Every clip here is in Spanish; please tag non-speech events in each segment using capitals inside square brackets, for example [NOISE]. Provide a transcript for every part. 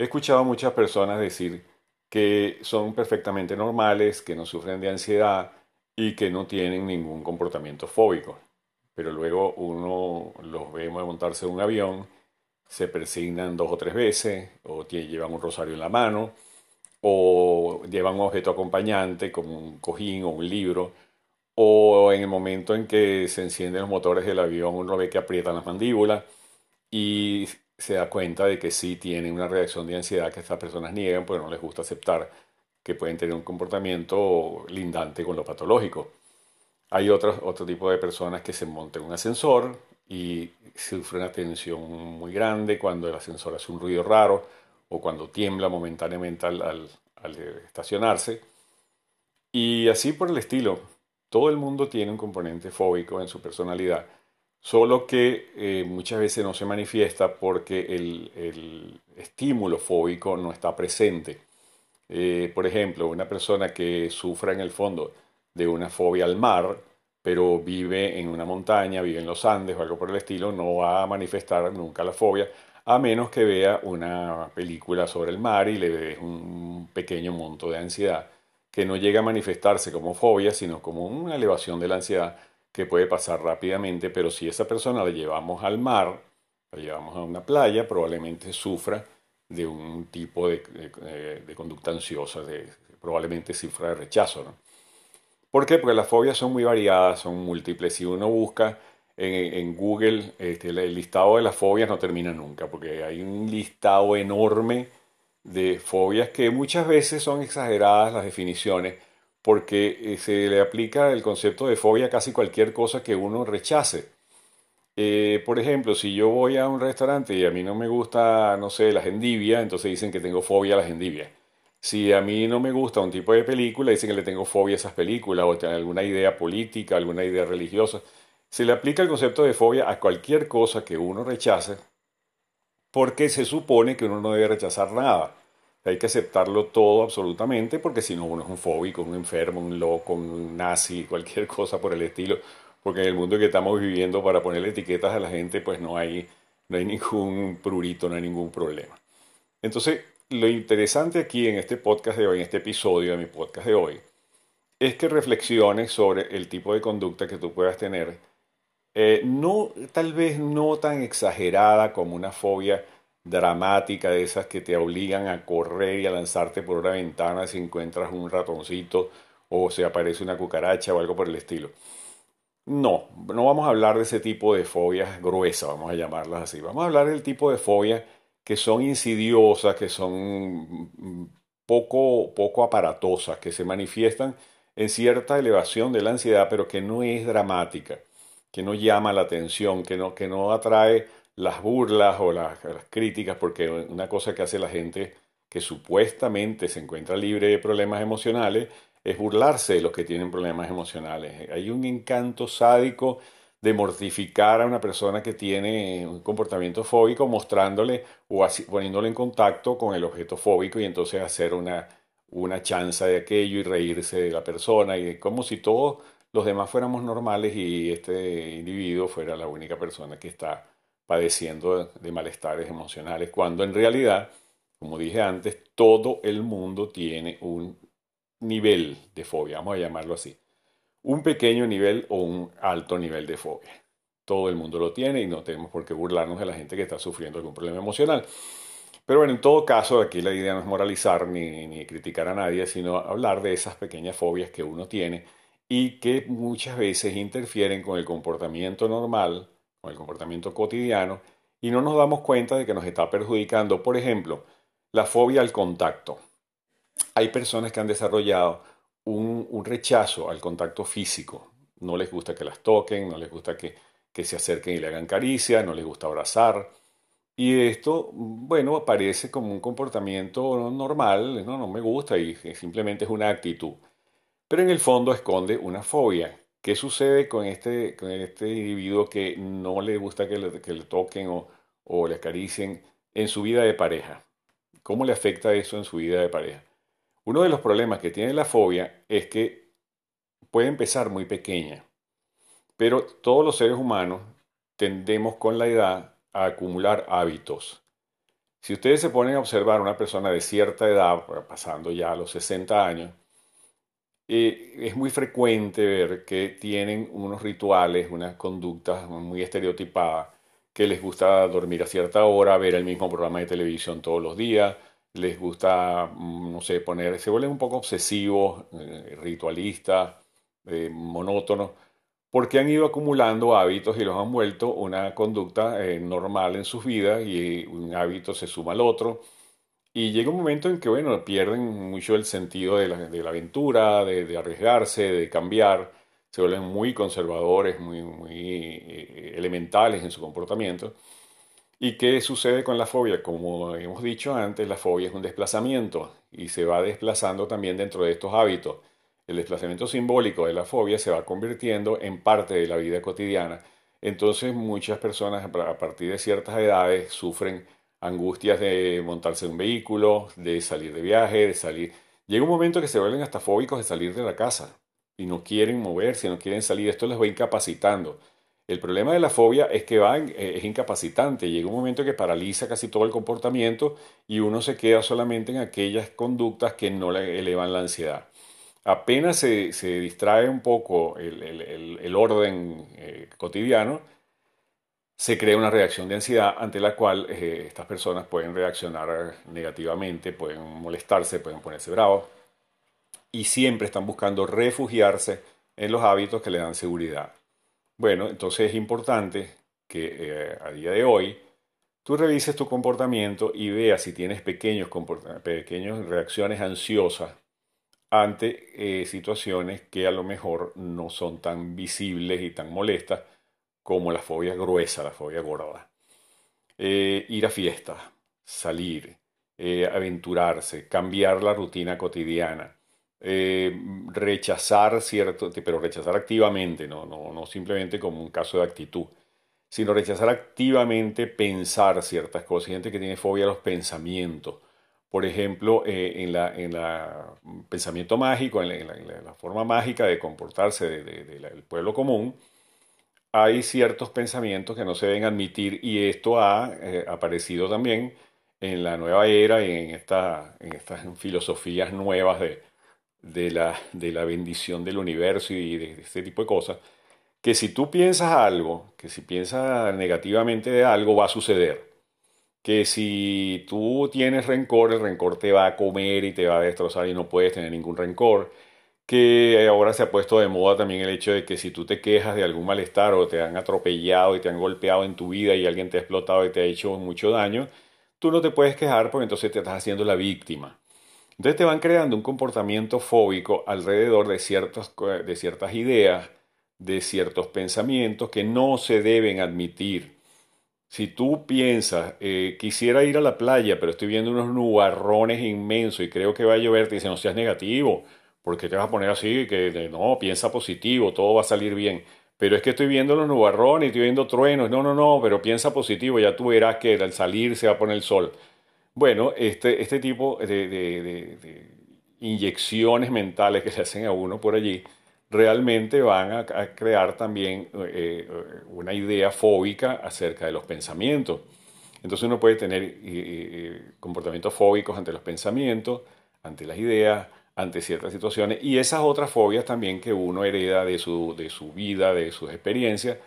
He escuchado a muchas personas decir que son perfectamente normales, que no sufren de ansiedad y que no tienen ningún comportamiento fóbico. Pero luego uno los ve montarse en un avión, se persignan dos o tres veces, o llevan un rosario en la mano, o llevan un objeto acompañante como un cojín o un libro, o en el momento en que se encienden los motores del avión uno ve que aprietan las mandíbulas y se da cuenta de que sí tienen una reacción de ansiedad que estas personas niegan porque no les gusta aceptar que pueden tener un comportamiento lindante con lo patológico. Hay otro, otro tipo de personas que se montan en un ascensor y sufren una tensión muy grande cuando el ascensor hace un ruido raro o cuando tiembla momentáneamente al estacionarse. Y así por el estilo. Todo el mundo tiene un componente fóbico en su personalidad solo que eh, muchas veces no se manifiesta porque el, estímulo fóbico no está presente. Eh, por ejemplo, una persona que sufra en el fondo de una fobia al mar, pero vive en una montaña, vive en los Andes o algo por el estilo, no va a manifestar nunca la fobia, a menos que vea una película sobre el mar y le dé un pequeño monto de ansiedad, que no llega a manifestarse como fobia, sino como una elevación de la ansiedad que puede pasar rápidamente, pero si esa persona la llevamos al mar, la llevamos a una playa, probablemente sufra de un tipo de, conducta ansiosa, de, probablemente sufra de rechazo. ¿no? ¿Por qué? Porque las fobias son muy variadas, son múltiples. Si uno busca en, Google, este, el listado de las fobias no termina nunca, porque hay un listado enorme de fobias que muchas veces son exageradas las definiciones porque eh, se le aplica el concepto de fobia a casi cualquier cosa que uno rechace. Eh, por ejemplo, si yo voy a un restaurante y a mí no me gusta, no sé, la endivia, entonces dicen que tengo fobia a las endivias. Si a mí no me gusta un tipo de película, dicen que le tengo fobia a esas películas o alguna idea política, alguna idea religiosa. Se le aplica el concepto de fobia a cualquier cosa que uno rechace porque se supone que uno no debe rechazar nada. Hay que aceptarlo todo absolutamente porque si no uno es un fóbico, un enfermo, un loco, un nazi, [LAUGHS] cualquier cosa por el estilo. Porque en el mundo que estamos viviendo para ponerle etiquetas a la gente pues no hay, no hay ningún prurito, no hay ningún problema. Entonces, lo interesante aquí en este podcast de hoy, en este episodio de mi podcast de hoy, es que reflexiones sobre el tipo de conducta que tú puedas tener. Eh, no, tal vez no tan exagerada como una fobia dramática de esas que te obligan a correr y a lanzarte por una ventana si encuentras un ratoncito o se aparece una cucaracha o algo por el estilo. No, no vamos a hablar de ese tipo de fobias gruesas, vamos a llamarlas así. Vamos a hablar del tipo de fobias que son insidiosas, que son poco, poco aparatosas, que se manifiestan en cierta elevación de la ansiedad, pero que no es dramática, que no llama la atención, que no, que no atrae las burlas o las, críticas, porque una cosa que hace la gente que supuestamente se encuentra libre de problemas emocionales es burlarse de los que tienen problemas emocionales. Hay un encanto sádico de mortificar a una persona que tiene un comportamiento fóbico mostrándole o poniéndole en contacto con el objeto fóbico y entonces hacer una, una chanza de aquello y reírse de la persona y como si todos los demás fuéramos normales y este individuo fuera la única persona que está padeciendo de malestares emocionales, cuando en realidad, como dije antes, todo el mundo tiene un nivel de fobia, vamos a llamarlo así. Un pequeño nivel o un alto nivel de fobia. Todo el mundo lo tiene y no tenemos por qué burlarnos de la gente que está sufriendo algún problema emocional. Pero bueno, en todo caso, aquí la idea no es moralizar ni, ni criticar a nadie, sino hablar de esas pequeñas fobias que uno tiene y que muchas veces interfieren con el comportamiento normal el comportamiento cotidiano y no nos damos cuenta de que nos está perjudicando. Por ejemplo, la fobia al contacto. Hay personas que han desarrollado un, rechazo al contacto físico. No les gusta que las toquen, no les gusta que, se acerquen y le hagan caricia, no les gusta abrazar. Y esto, bueno, aparece como un comportamiento normal, no, no me gusta y simplemente es una actitud. Pero en el fondo esconde una fobia ¿Qué sucede con este, con este individuo que no le gusta que le, toquen o, o, le acaricien en su vida de pareja? ¿Cómo le afecta eso en su vida de pareja? Uno de los problemas que tiene la fobia es que puede empezar muy pequeña, pero todos los seres humanos tendemos con la edad a acumular hábitos. Si ustedes se ponen a observar a una persona de cierta edad, pasando ya a los 60 años, eh, es muy frecuente ver que tienen unos rituales, unas conductas muy estereotipadas, que les gusta dormir a cierta hora, ver el mismo programa de televisión todos los días, les gusta, mm, no sé, poner, se vuelven un poco obsesivos, eh, ritualistas, eh, monótonos, porque han ido acumulando hábitos y los han vuelto una conducta eh, normal en sus vidas y un hábito se suma al otro. Y llega un momento en que, bueno, pierden mucho el sentido de la, de la aventura, de, arriesgarse, de cambiar, se vuelven muy conservadores, muy, muy elementales en su comportamiento. ¿Y qué sucede con la fobia? Como hemos dicho antes, la fobia es un desplazamiento y se va desplazando también dentro de estos hábitos. El desplazamiento simbólico de la fobia se va convirtiendo en parte de la vida cotidiana. Entonces muchas personas a partir de ciertas edades sufren angustias de montarse en un vehículo, de salir de viaje, de salir... Llega un momento que se vuelven hasta fóbicos de salir de la casa y no quieren moverse, no quieren salir. Esto les va incapacitando. El problema de la fobia es que va, eh, es incapacitante, llega un momento que paraliza casi todo el comportamiento y uno se queda solamente en aquellas conductas que no le elevan la ansiedad. Apenas se, distrae un poco el, orden eh, cotidiano, se crea una reacción de ansiedad ante la cual eh, estas personas pueden reaccionar negativamente, pueden molestarse, pueden ponerse bravos y siempre están buscando refugiarse en los hábitos que le dan seguridad. Bueno, entonces es importante que eh, a día de hoy tú revises tu comportamiento y veas si tienes pequeños pequeñas reacciones ansiosas ante eh, situaciones que a lo mejor no son tan visibles y tan molestas como la fobia gruesa, la fobia gorda. Eh, ir a fiestas, salir, aventurarse, cambiar la rutina cotidiana, eh, rechazar cierto, pero rechazar activamente, no, no, no simplemente como un caso de actitud, sino rechazar activamente pensar ciertas cosas. Hay gente que tiene fobia a los pensamientos. Por ejemplo, eh, en la, en la pensamiento mágico, en la, forma mágica de comportarse del pueblo común, hay ciertos pensamientos que no se deben admitir y esto ha eh, aparecido también en la nueva era y en, esta, en estas filosofías nuevas de, de la, de la bendición del universo y de, este tipo de cosas, que si tú piensas algo, que si piensas negativamente de algo, va a suceder. Que si tú tienes rencor, el rencor te va a comer y te va a destrozar y no puedes tener ningún rencor. Que ahora se ha puesto de moda también el hecho de que si tú te quejas de algún malestar o te han atropellado y te han golpeado en tu vida y alguien te ha explotado y te ha hecho mucho daño, tú no te puedes quejar porque entonces te estás haciendo la víctima. Entonces te van creando un comportamiento fóbico alrededor de, de ciertas ideas, de ciertos pensamientos que no se deben admitir. Si tú piensas, eh, quisiera ir a la playa, pero estoy viendo unos nubarrones inmensos y creo que va a llover, te dicen, no seas negativo, porque te vas a poner así? Que no, piensa positivo, todo va a salir bien. Pero es que estoy viendo los nubarrones, estoy viendo truenos. No, no, no, pero piensa positivo, ya tú verás que al salir se va a poner el sol. Bueno, este, este tipo de, inyecciones mentales que se hacen a uno por allí realmente van a, crear también eh, una idea fóbica acerca de los pensamientos. Entonces uno puede tener eh, eh, comportamientos fóbicos ante los pensamientos, ante las ideas, ante ciertas situaciones y esas otras fobias también que uno hereda de su, de su vida, de sus experiencias,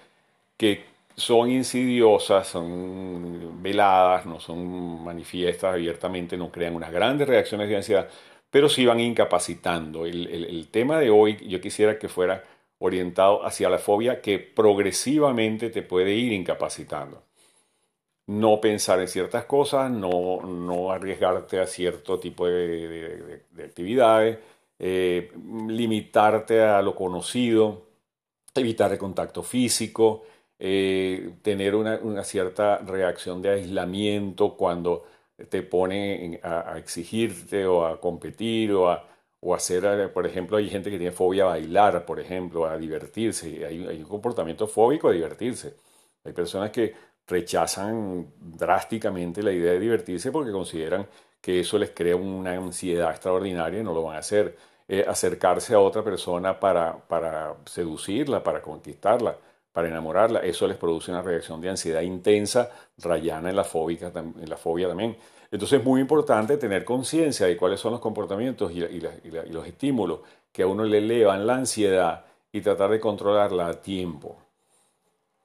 que son insidiosas, son veladas, no son manifiestas abiertamente, no crean unas grandes reacciones de ansiedad, pero sí van incapacitando. El, tema de hoy yo quisiera que fuera orientado hacia la fobia que progresivamente te puede ir incapacitando. No pensar en ciertas cosas, no, no arriesgarte a cierto tipo de, actividades, eh, limitarte a lo conocido, evitar el contacto físico, eh, tener una, cierta reacción de aislamiento cuando te pone a, exigirte o a competir o a, o hacer, eh, por ejemplo, hay gente que tiene fobia a bailar, por ejemplo, a divertirse. Hay, hay un comportamiento fóbico a divertirse. Hay personas que rechazan drásticamente la idea de divertirse porque consideran que eso les crea una ansiedad extraordinaria y no lo van a hacer. Eh, acercarse a otra persona para, para seducirla, para conquistarla para enamorarla. Eso les produce una reacción de ansiedad intensa, rayana en la, fóbica, en la fobia también. Entonces es muy importante tener conciencia de cuáles son los comportamientos y, los estímulos que a uno le elevan la ansiedad y tratar de controlarla a tiempo.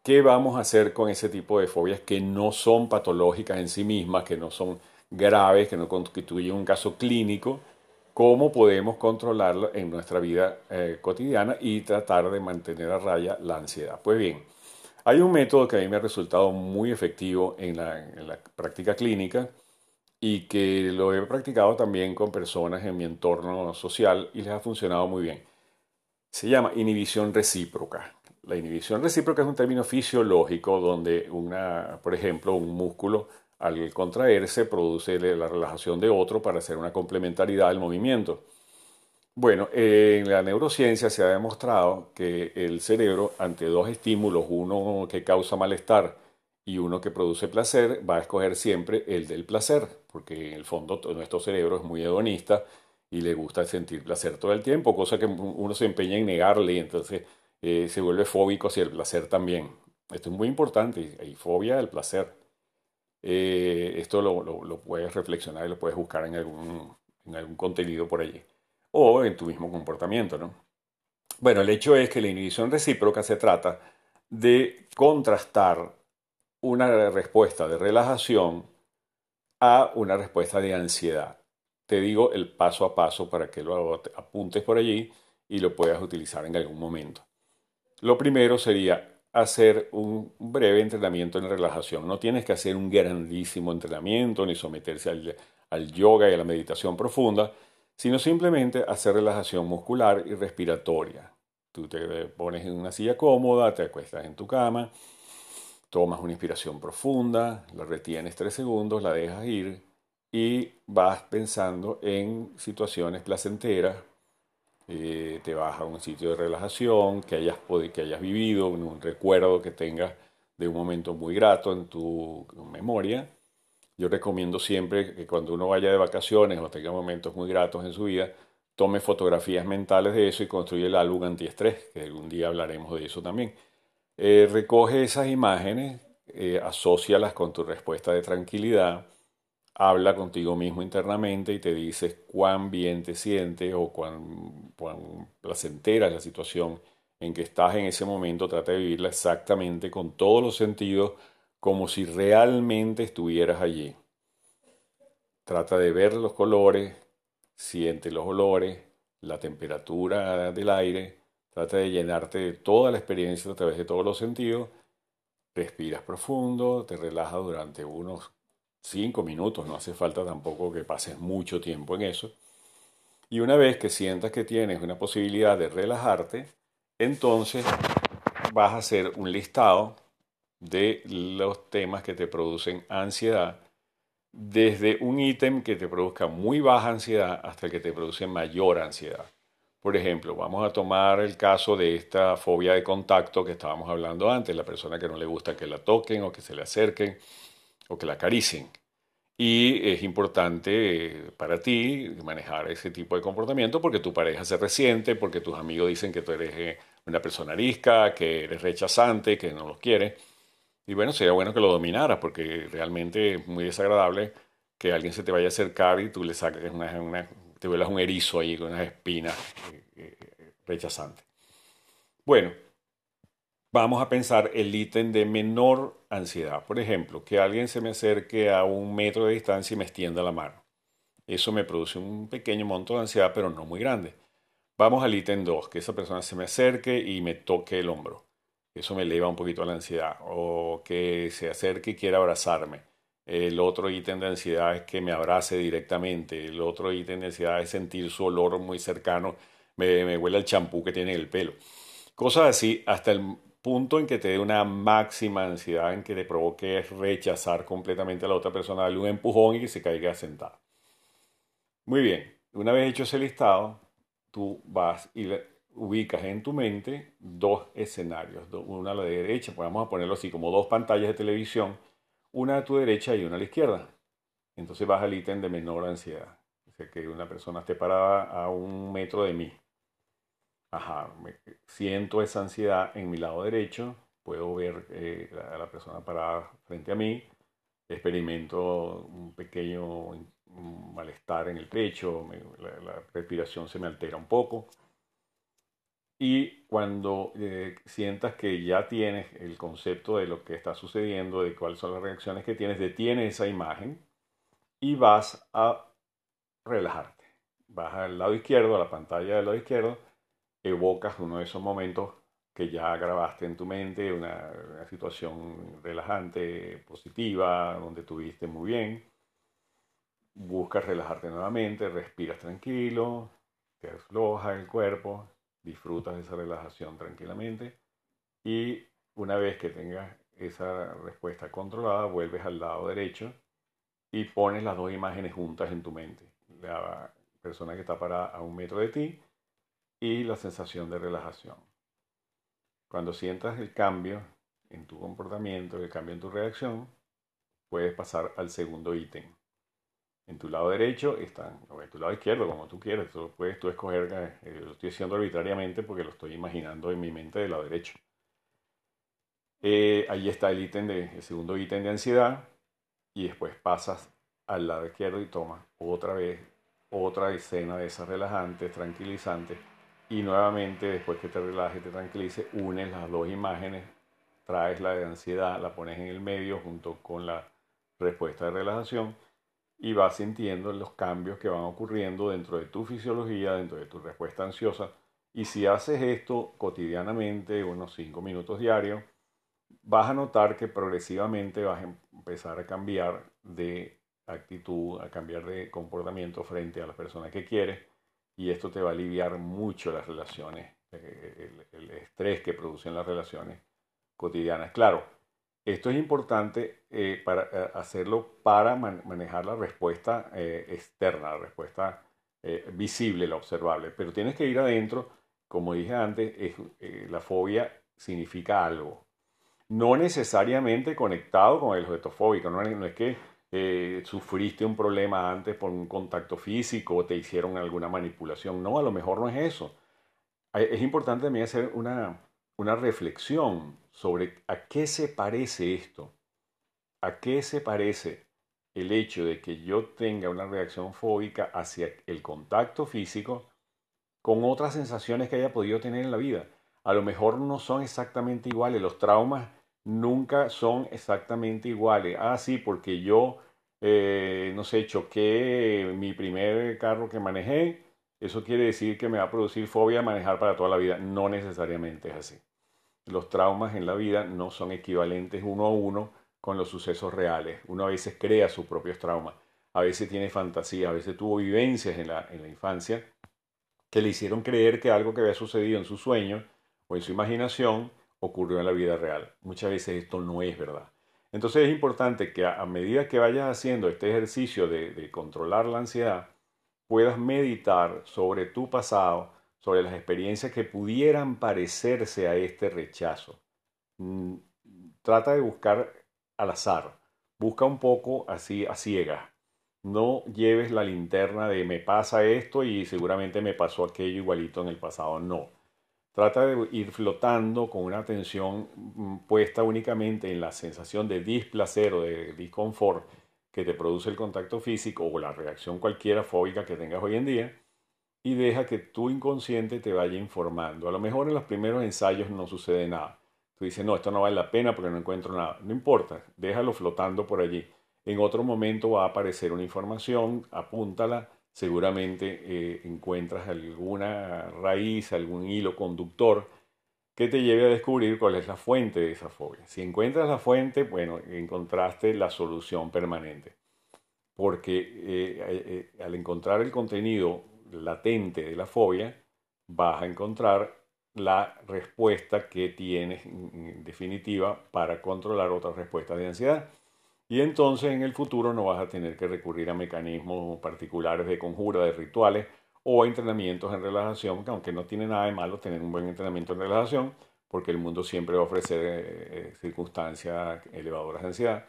¿Qué vamos a hacer con ese tipo de fobias que no son patológicas en sí mismas, que no son graves, que no constituyen un caso clínico? ¿Cómo podemos controlarlo en nuestra vida eh, cotidiana y tratar de mantener a raya la ansiedad? Pues bien, hay un método que a mí me ha resultado muy efectivo en la práctica clínica, y que lo he practicado también con personas en mi entorno social y les ha funcionado muy bien. Se llama inhibición recíproca. La inhibición recíproca es un término fisiológico donde, una, por ejemplo, un músculo al contraerse produce la relajación de otro para hacer una complementariedad del movimiento. Bueno, en la neurociencia se ha demostrado que el cerebro, ante dos estímulos, uno que causa malestar y uno que produce placer va a escoger siempre el del placer, porque en el fondo nuestro cerebro es muy hedonista y le gusta sentir placer todo el tiempo, cosa que uno se empeña en negarle entonces eh, se vuelve fóbico hacia el placer también. Esto es muy importante, hay fobia del placer. Eh, esto lo, lo, puedes reflexionar y lo puedes buscar en algún, en algún contenido por allí o en tu mismo comportamiento, ¿no? Bueno, el hecho es que la inhibición recíproca se trata de contrastar una respuesta de relajación a una respuesta de ansiedad. Te digo el paso a paso para que lo apuntes por allí y lo puedas utilizar en algún momento. Lo primero sería hacer un breve entrenamiento en relajación. No tienes que hacer un grandísimo entrenamiento ni someterse al, yoga y a la meditación profunda, sino simplemente hacer relajación muscular y respiratoria. Tú te pones en una silla cómoda, te acuestas en tu cama, Tomas una inspiración profunda, la retienes tres segundos, la dejas ir y vas pensando en situaciones placenteras. Eh, te vas a un sitio de relajación que hayas, que hayas vivido, un recuerdo que tengas de un momento muy grato en tu memoria. Yo recomiendo siempre que cuando uno vaya de vacaciones o tenga momentos muy gratos en su vida, tome fotografías mentales de eso y construye el álbum antiestrés, que algún día hablaremos de eso también. Eh, recoge esas imágenes, eh, asócialas con tu respuesta de tranquilidad, habla contigo mismo internamente y te dices cuán bien te sientes o cuán, placentera es la situación en que estás en ese momento. Trata de vivirla exactamente con todos los sentidos, como si realmente estuvieras allí. Trata de ver los colores, siente los olores, la temperatura del aire, Trata de llenarte de toda la experiencia a través de todos los sentidos. Respiras profundo, te relajas durante unos 5 minutos, no hace falta tampoco que pases mucho tiempo en eso. Y una vez que sientas que tienes una posibilidad de relajarte, entonces vas a hacer un listado de los temas que te producen ansiedad, desde un ítem que te produzca muy baja ansiedad hasta el que te produce mayor ansiedad. Por ejemplo, vamos a tomar el caso de esta fobia de contacto que estábamos hablando antes, la persona que no le gusta que la toquen o que se le acerquen o que la acaricien. Y es importante para ti manejar ese tipo de comportamiento porque tu pareja se resiente, porque tus amigos dicen que tú eres eh, una persona arisca, que eres rechazante, que no los quieres. Y bueno, sería bueno que lo dominaras porque realmente es muy desagradable que alguien se te vaya a acercar y tú le saques una, una te vuelas un erizo ahí con unas espinas eh, eh, rechazantes. Bueno, vamos a pensar el ítem de menor ansiedad. Por ejemplo, que alguien se me acerque a un metro de distancia y me extienda la mano. Eso me produce un pequeño monto de ansiedad, pero no muy grande. Vamos al ítem 2, que esa persona se me acerque y me toque el hombro. Eso me eleva un poquito la ansiedad. O que se acerque y quiera abrazarme. El otro ítem de ansiedad es que me abrace directamente. El otro ítem de ansiedad es sentir su olor muy cercano. Me, me huele el champú que tiene en el pelo. Cosas así hasta el punto en que te dé una máxima ansiedad, en que te provoque rechazar completamente a la otra persona, darle un empujón y que se caiga sentada. Muy bien, una vez hecho ese listado, tú vas y ubicas en tu mente dos escenarios, una a la derecha, pues vamos a ponerlo así como dos pantallas de televisión una a tu derecha y una a la izquierda. Entonces vas al ítem de menor ansiedad. O sea, que una persona esté parada a un metro de mí. Ajá, siento esa ansiedad en mi lado derecho puedo ver eh, a la persona parada frente a mí, experimento un pequeño malestar en el pecho, la, respiración se me altera un poco. Y cuando eh, sientas que ya tienes el concepto de lo que está sucediendo, de cuáles son las reacciones que tienes, detienes esa imagen y vas a relajarte. Vas al lado izquierdo, a la pantalla del lado izquierdo, evocas uno de esos momentos que ya grabaste en tu mente, una, situación relajante, positiva, donde tuviste muy bien buscas relajarte nuevamente, respiras tranquilo, te afloja el cuerpo, disfrutas de esa relajación tranquilamente y una vez que tengas esa respuesta controlada, vuelves al lado derecho y pones las dos imágenes juntas en tu mente. La persona que está parada a un metro de ti y la sensación de relajación. Cuando sientas el cambio en tu comportamiento, el cambio en tu reacción, puedes pasar al segundo ítem en tu lado derecho están, o en tu lado izquierdo, como tú quieras. Tú puedes tú escoger, eh, lo estoy haciendo arbitrariamente porque lo estoy imaginando en mi mente del lado derecho. Eh, ahí está el ítem de, el segundo ítem de ansiedad y después pasas al lado izquierdo y tomas otra vez otra escena de esas relajantes, tranquilizantes y nuevamente después que te relajes, te tranquilices, unes las dos imágenes, traes la de ansiedad, la pones en el medio junto con la respuesta de relajación y vas sintiendo los cambios que van ocurriendo dentro de tu fisiología, dentro de tu respuesta ansiosa. Y si haces esto cotidianamente, unos 5 minutos diarios, vas a notar que progresivamente vas a empezar a cambiar de actitud, a cambiar de comportamiento frente a la persona que quieres. Y esto te va a aliviar mucho las relaciones, el, el estrés que producen las relaciones cotidianas. Claro, esto es importante eh, para eh, hacerlo para manejar la respuesta eh, externa, la respuesta visible, la observable. Pero tienes que ir adentro, como dije antes, la fobia significa algo. No necesariamente conectado con el objeto fóbico, no, es que sufriste un problema antes por un contacto físico o te hicieron alguna manipulación. No, a lo mejor no es eso. Es importante también hacer una, una reflexión sobre a qué se parece esto, a qué se parece el hecho de que yo tenga una reacción fóbica hacia el contacto físico con otras sensaciones que haya podido tener en la vida. A lo mejor no son exactamente iguales, los traumas nunca son exactamente iguales. Ah, sí, porque yo, eh, no sé, choqué mi primer carro que manejé, eso quiere decir que me va a producir fobia manejar para toda la vida. No necesariamente es así los traumas en la vida no son equivalentes uno a uno con los sucesos reales. Uno a veces crea sus propios traumas, a veces tiene fantasía, a veces tuvo vivencias en la, en la infancia que le hicieron creer que algo que había sucedido en su sueño o en su imaginación ocurrió en la vida real. Muchas veces esto no es verdad. Entonces es importante que a, medida que vayas haciendo este ejercicio de, de controlar la ansiedad, puedas meditar sobre tu pasado, sobre las experiencias que pudieran parecerse a este rechazo. Mm, trata de buscar al azar, busca un poco así a ciegas. No lleves la linterna de me pasa esto y seguramente me pasó aquello igualito en el pasado. No. Trata de ir flotando con una atención mm, puesta únicamente en la sensación de displacer o de disconfort que te produce el contacto físico o la reacción cualquiera fóbica que tengas hoy en día y deja que tu inconsciente te vaya informando. A lo mejor en los primeros ensayos no sucede nada. Tú dices, no, esto no vale la pena porque no encuentro nada. No importa, déjalo flotando por allí. En otro momento va a aparecer una información, apúntala, seguramente eh, encuentras alguna raíz, algún hilo conductor que te lleve a descubrir cuál es la fuente de esa fobia. Si encuentras la fuente, bueno, encontraste la solución permanente. Porque eh, eh, al encontrar el contenido latente de la fobia, vas a encontrar la respuesta que tienes en definitiva para controlar otras respuestas de ansiedad. Y entonces en el futuro no vas a tener que recurrir a mecanismos particulares de conjura, de rituales o a entrenamientos en relajación, que aunque no tiene nada de malo tener un buen entrenamiento en relajación, porque el mundo siempre va a ofrecer eh, eh, circunstancias elevadoras de ansiedad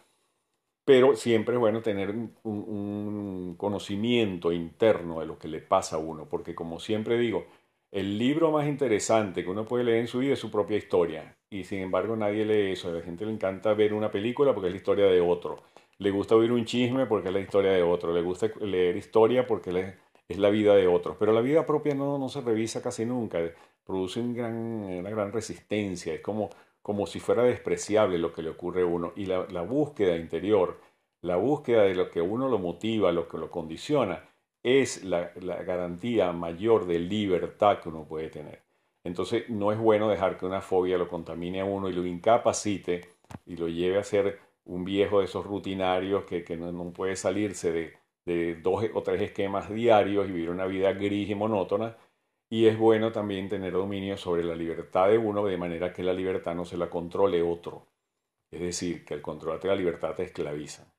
pero siempre es bueno tener un, conocimiento interno de lo que le pasa a uno, porque como siempre digo, el libro más interesante que uno puede leer en su vida es su propia historia. Y sin embargo nadie lee eso. A la gente le encanta ver una película porque es la historia de otro. Le gusta oír un chisme porque es la historia de otro. Le gusta leer historia porque es la vida de otros. Pero la vida propia no, no se revisa casi nunca. Produce gran, una gran resistencia. Es como, como si fuera despreciable lo que le ocurre a uno. Y la búsqueda interior, la búsqueda de lo que uno lo motiva, lo que lo condiciona, es la, garantía mayor de libertad que uno puede tener. Entonces no es bueno dejar que una fobia lo contamine a uno y lo incapacite y lo lleve a ser un viejo de esos rutinarios que, no, puede salirse de, dos o tres esquemas diarios y vivir una vida gris y monótona. Y es bueno también tener dominio sobre la libertad de uno de manera que la libertad no se la controle otro. Es decir, que el controlarte la libertad te esclaviza.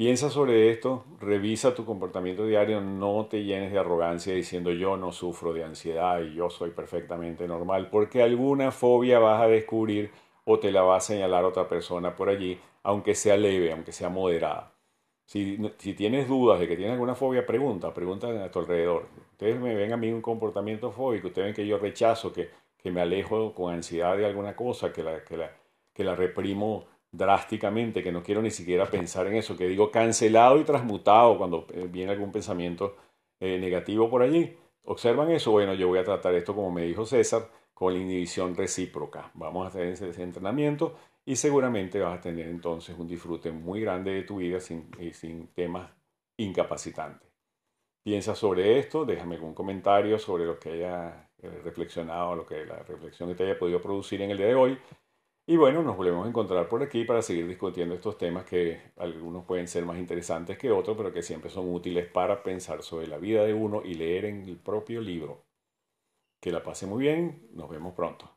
Piensa sobre esto, revisa tu comportamiento diario, no te llenes de arrogancia diciendo yo no sufro de ansiedad y yo soy perfectamente normal, porque alguna fobia vas a descubrir o te la va a señalar otra persona por allí, aunque sea leve, aunque sea moderada. Si, tienes dudas de que tienes alguna fobia, pregunta, pregunta a tu alrededor. Ustedes me ven a mí un comportamiento fóbico, ustedes ven que yo rechazo, que, que me alejo con ansiedad de alguna cosa, que la, que la, que la reprimo drásticamente, que no quiero ni siquiera pensar en eso, que digo cancelado y transmutado cuando eh, viene algún pensamiento eh, negativo por allí. ¿Observan eso? Bueno, yo voy a tratar esto como me dijo César, con la inhibición recíproca. Vamos a hacer ese, entrenamiento y seguramente vas a tener entonces un disfrute muy grande de tu vida sin, sin temas incapacitantes. Piensa sobre esto, déjame algún comentario sobre lo que haya eh, reflexionado, lo que la reflexión que te haya podido producir en el día de hoy. Y bueno, nos volvemos a encontrar por aquí para seguir discutiendo estos temas que algunos pueden ser más interesantes que otros, pero que siempre son útiles para pensar sobre la vida de uno y leer en el propio libro. Que la pase muy bien, nos vemos pronto.